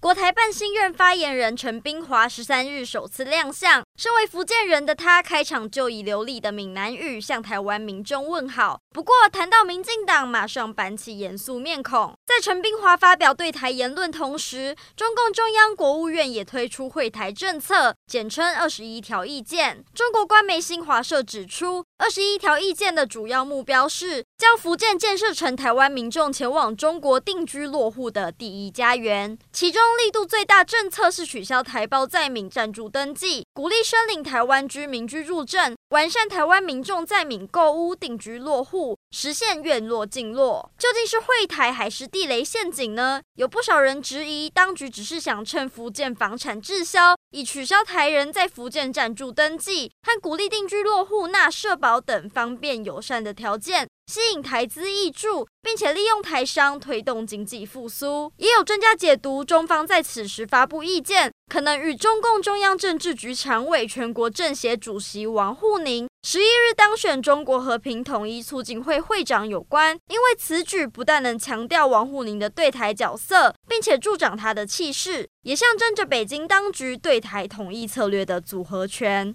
国台办新任发言人陈冰华十三日首次亮相，身为福建人的他，开场就以流利的闽南语向台湾民众问好。不过谈到民进党，马上板起严肃面孔。在陈冰华发表对台言论同时，中共中央国务院也推出会台政策，简称二十一条意见。中国官媒新华社指出，二十一条意见的主要目标是将福建建设成台湾民众前往中国定居落户的第一家园，其中。力度最大政策是取消台胞在闽暂住登记，鼓励申领台湾居民居住证，完善台湾民众在闽购屋定居落户，实现院落进落。究竟是惠台还是地雷陷阱呢？有不少人质疑，当局只是想趁福建房产滞销，以取消台人在福建暂住登记和鼓励定居落户、纳社保等方便友善的条件。吸引台资挹注，并且利用台商推动经济复苏。也有专家解读，中方在此时发布意见，可能与中共中央政治局常委、全国政协主席王沪宁十一日当选中国和平统一促进会会长有关。因为此举不但能强调王沪宁的对台角色，并且助长他的气势，也象征着北京当局对台统一策略的组合拳。